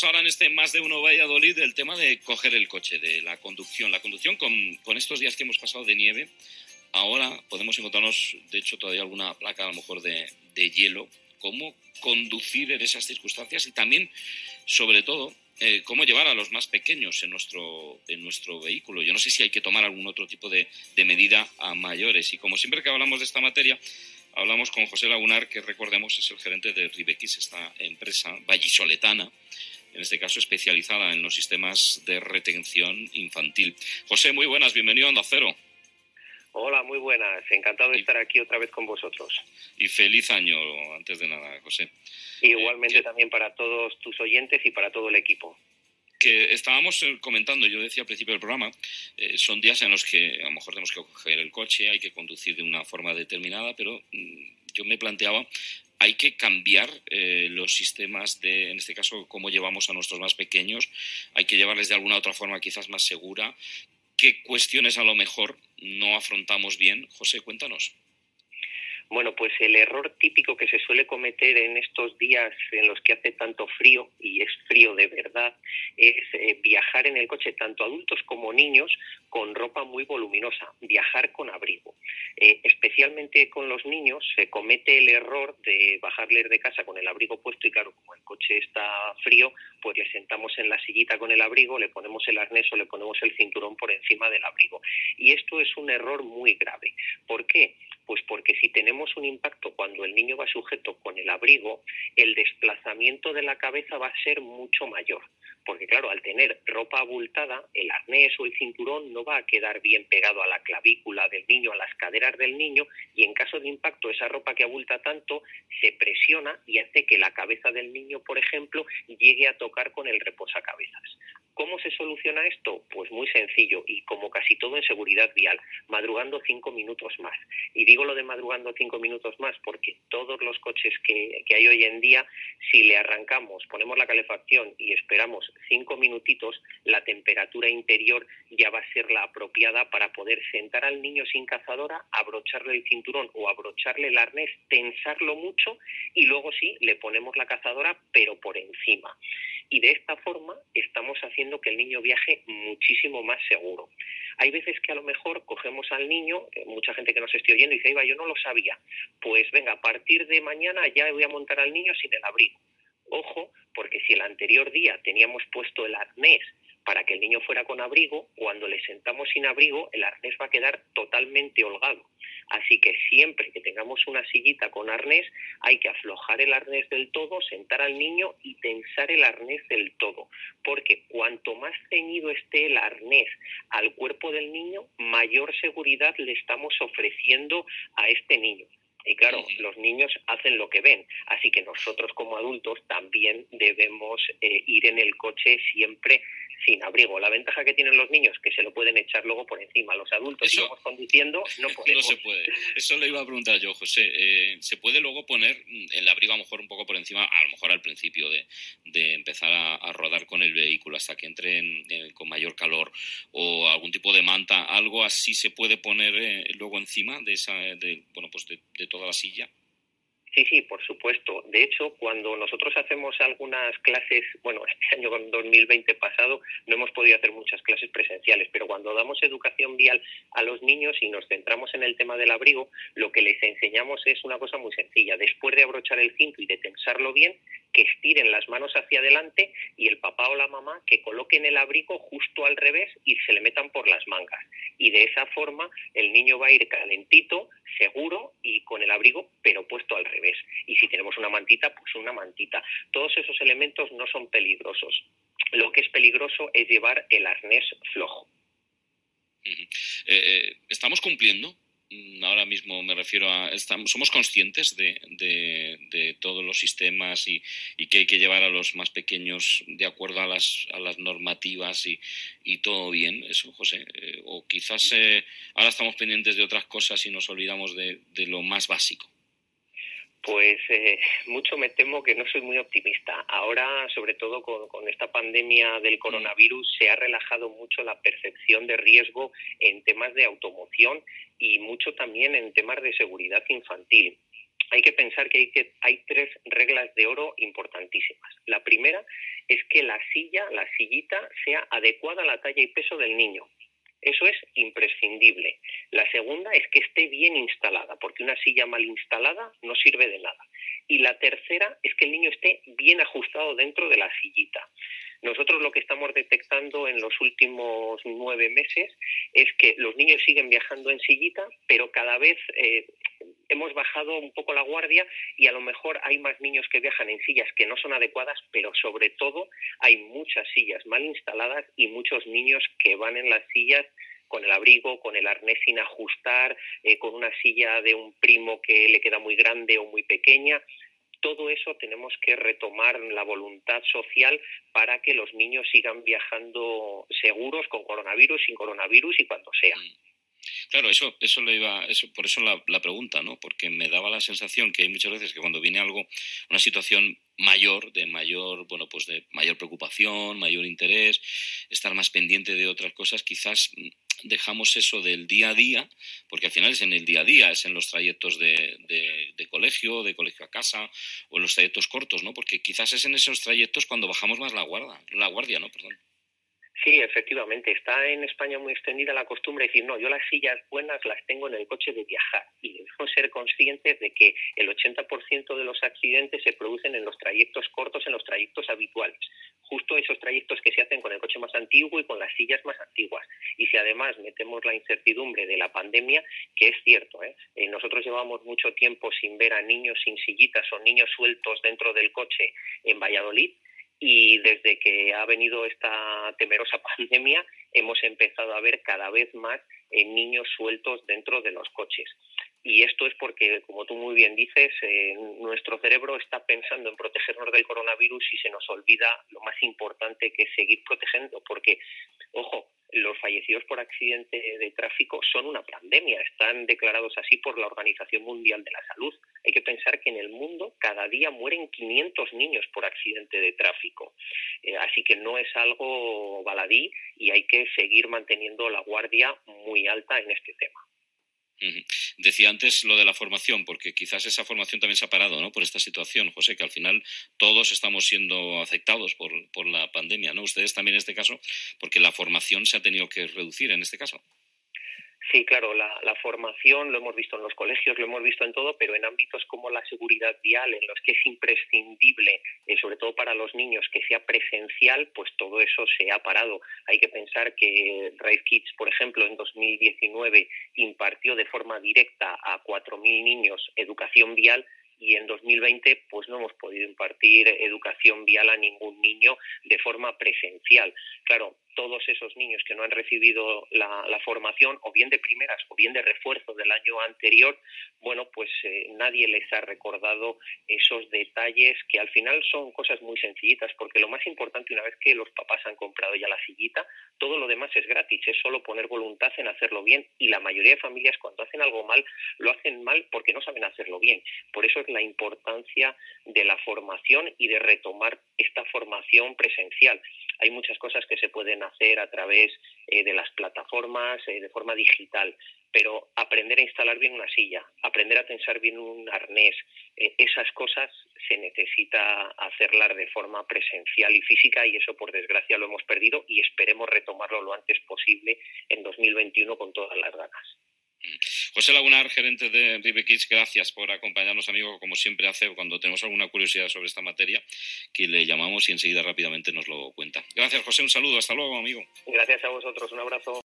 hablamos ahora en este Más de Uno Valladolid del tema de coger el coche, de la conducción. La conducción con, con estos días que hemos pasado de nieve, ahora podemos encontrarnos, de hecho, todavía alguna placa a lo mejor de, de hielo. ¿Cómo conducir en esas circunstancias? Y también, sobre todo, eh, cómo llevar a los más pequeños en nuestro, en nuestro vehículo. Yo no sé si hay que tomar algún otro tipo de, de medida a mayores. Y como siempre que hablamos de esta materia, hablamos con José Lagunar, que recordemos es el gerente de Ribequis, esta empresa vallisoletana, en este caso especializada en los sistemas de retención infantil. José, muy buenas, bienvenido a Onda Cero. Hola, muy buenas. Encantado de estar aquí otra vez con vosotros. Y feliz año, antes de nada, José. Igualmente eh, también para todos tus oyentes y para todo el equipo. Que estábamos eh, comentando, yo decía al principio del programa, eh, son días en los que a lo mejor tenemos que coger el coche, hay que conducir de una forma determinada, pero mm, yo me planteaba hay que cambiar eh, los sistemas de, en este caso, cómo llevamos a nuestros más pequeños, hay que llevarles de alguna otra forma quizás más segura. ¿Qué cuestiones a lo mejor no afrontamos bien? José, cuéntanos. Bueno, pues el error típico que se suele cometer en estos días en los que hace tanto frío, y es frío de verdad, es eh, viajar en el coche, tanto adultos como niños, con ropa muy voluminosa, viajar con abrigo. Eh, especialmente con los niños se comete el error de bajarles de casa con el abrigo puesto y claro, como el coche está frío, pues le sentamos en la sillita con el abrigo, le ponemos el arnés o le ponemos el cinturón por encima del abrigo. Y esto es un error muy grave. ¿Por qué? Pues porque si tenemos un impacto cuando el niño va sujeto con el abrigo, el desplazamiento de la cabeza va a ser mucho mayor. Porque claro, al tener ropa abultada, el arnés o el cinturón no va a quedar bien pegado a la clavícula del niño, a las caderas del niño, y en caso de impacto esa ropa que abulta tanto se presiona y hace que la cabeza del niño, por ejemplo, llegue a tocar con el reposacabezas. ¿Cómo se soluciona esto? Pues muy sencillo y como casi todo en seguridad vial, madrugando cinco minutos más. Y digo lo de madrugando cinco minutos más porque todos los coches que, hay hoy en día, si le arrancamos, ponemos la calefacción y esperamos cinco minutitos, la temperatura interior ya va a ser la apropiada para poder sentar al niño sin cazadora, abrocharle el cinturón o abrocharle el arnés, tensarlo mucho y luego sí, le ponemos la cazadora pero por encima y de esta forma estamos haciendo que el niño viaje muchísimo más seguro. Hay veces que a lo mejor cogemos al niño, eh, mucha gente que nos esté oyendo dice, Iba, yo no lo sabía, pues venga, a partir de mañana ya voy a montar al niño sin el abrigo. Ojo, porque si el anterior día teníamos puesto el arnés para que el niño fuera con abrigo, cuando le sentamos sin abrigo, el arnés va a quedar totalmente holgado. Así que siempre que tengamos una sillita con arnés, hay que aflojar el arnés del todo, sentar al niño y tensar el arnés del todo. Porque cuanto más ceñido esté el arnés al cuerpo del niño, mayor seguridad le estamos ofreciendo a este niño. Y claro, los niños hacen lo que ven, así que nosotros como adultos también debemos eh, ir en el coche siempre sin abrigo. La ventaja que tienen los niños que se lo pueden echar luego por encima. Los adultos, si vamos conduciendo, no podemos. No se puede. Eso le iba a preguntar yo, José. Eh, ¿Se puede luego poner el abrigo a lo mejor un poco por encima, a lo mejor al principio de, de empezar a, rodar con el vehículo hasta que entre con mayor calor o algún tipo de manta, algo así se puede poner eh, luego encima de esa, de, bueno, pues de toda la silla? Sí, sí, por supuesto. De hecho, cuando nosotros hacemos algunas clases, bueno, este año 2020 pasado no hemos podido hacer muchas clases presenciales, pero cuando damos educación vial a los niños y nos centramos en el tema del abrigo, lo que les enseñamos es una cosa muy sencilla. Después de abrochar el cinto y de tensarlo bien, que estiren las manos hacia adelante y el papá o la mamá que coloquen el abrigo justo al revés y se le metan por las mangas. Y de esa forma el niño va a ir calentito, seguro y con el abrigo, pero puesto al revés. Y si tenemos una mantita, pues una mantita. Todos esos elementos no son peligrosos. Lo que es peligroso es llevar el arnés flojo. Eh, eh, ¿Estamos cumpliendo ahora mismo me refiero a, estamos, somos conscientes de, de, todos los sistemas y, y, que hay que llevar a los más pequeños de acuerdo a las, a las normativas y, y todo bien, eso, José. Eh, o quizás eh, ahora estamos pendientes de otras cosas y nos olvidamos de, de lo más básico. Pues eh, mucho me temo que no soy muy optimista. Ahora, sobre todo con, con, esta pandemia del coronavirus, se ha relajado mucho la percepción de riesgo en temas de automoción y mucho también en temas de seguridad infantil. hay que pensar que hay, que hay tres reglas de oro importantísimas. La primera es que la silla, la sillita, sea adecuada a la talla y peso del niño. Eso es imprescindible. La segunda es que esté bien instalada, porque una silla mal instalada no sirve de nada. Y la tercera es que el niño esté bien ajustado dentro de la sillita. Nosotros lo que estamos detectando en los últimos nueve meses es que los niños siguen viajando en sillita, pero cada vez eh, hemos bajado un poco la guardia y a lo mejor hay más niños que viajan en sillas que no son adecuadas, pero sobre todo hay muchas sillas mal instaladas y muchos niños que van en las sillas con el abrigo, con el arnés sin ajustar, eh, con una silla de un primo que le queda muy grande o muy pequeña todo eso tenemos que retomar la voluntad social para que los niños sigan viajando seguros con coronavirus, sin coronavirus y cuando sea. Mm. Claro, eso, eso le iba, eso, por eso la, la, pregunta, ¿no? Porque me daba la sensación que hay muchas veces que cuando viene algo, una situación mayor, de mayor, bueno, pues de mayor preocupación, mayor interés, estar más pendiente de otras cosas, quizás dejamos eso del día a día, porque al final es en el día a día, es en los trayectos de, de, colegio, de colegio a casa, o en los trayectos cortos, ¿no? Porque quizás es en esos trayectos cuando bajamos más la guardia, la guardia, ¿no? Perdón. Sí, efectivamente. Está en España muy extendida la costumbre de decir, no, yo las sillas buenas las tengo en el coche de viajar. Y debemos ser conscientes de que el 80% de los accidentes se producen en los trayectos cortos, en los trayectos habituales. Justo esos trayectos que se hacen con el coche más antiguo y con las sillas más antiguas. Y si además metemos la incertidumbre de la pandemia, que es cierto, ¿eh? Eh, nosotros llevamos mucho tiempo sin ver a niños sin sillitas o niños sueltos dentro del coche en Valladolid, y desde que ha venido esta temerosa pandemia hemos empezado a ver cada vez más eh, niños sueltos dentro de los coches. Y esto es porque, como tú muy bien dices, eh, nuestro cerebro está pensando en protegernos del coronavirus y se nos olvida lo más importante que es seguir protegiendo, porque, ojo, los fallecidos por accidente de tráfico son una pandemia, están declarados así por la Organización Mundial de la Salud. Hay que pensar que en el mundo cada día mueren 500 niños por accidente de tráfico, eh, así que no es algo baladí y hay que seguir manteniendo la guardia muy alta en este tema. Decía antes lo de la formación, porque quizás esa formación también se ha parado ¿no? por esta situación, José, que al final todos estamos siendo afectados por, por la pandemia, ¿no? Ustedes también en este caso, porque la formación se ha tenido que reducir en este caso. Sí, claro, la, formación lo hemos visto en los colegios, lo hemos visto en todo, pero en ámbitos como la seguridad vial, en los que es imprescindible, eh, sobre todo para los niños, que sea presencial, pues todo eso se ha parado. Hay que pensar que Race Kids, por ejemplo, en 2019 impartió de forma directa a 4.000 niños educación vial y en 2020 pues no hemos podido impartir educación vial a ningún niño de forma presencial. Claro, todos esos niños que no han recibido la, formación, o bien de primeras o bien de refuerzo del año anterior, bueno, pues eh, nadie les ha recordado esos detalles que al final son cosas muy sencillitas, porque lo más importante, una vez que los papás han comprado ya la sillita, todo lo demás es gratis, es solo poner voluntad en hacerlo bien y la mayoría de familias cuando hacen algo mal, lo hacen mal porque no saben hacerlo bien. Por eso es la importancia de la formación y de retomar esta formación presencial. Hay muchas cosas que se pueden hacer a través eh, de las plataformas eh, de forma digital, pero aprender a instalar bien una silla, aprender a tensar bien un arnés, eh, esas cosas se necesita hacerlas de forma presencial y física y eso por desgracia lo hemos perdido y esperemos retomarlo lo antes posible en 2021 con todas las ganas. José Lagunar, gerente de Vive Kids, gracias por acompañarnos, amigo, como siempre hace cuando tenemos alguna curiosidad sobre esta materia, que le llamamos y enseguida rápidamente nos lo cuenta. Gracias, José, un saludo, hasta luego, amigo. Gracias a vosotros, un abrazo.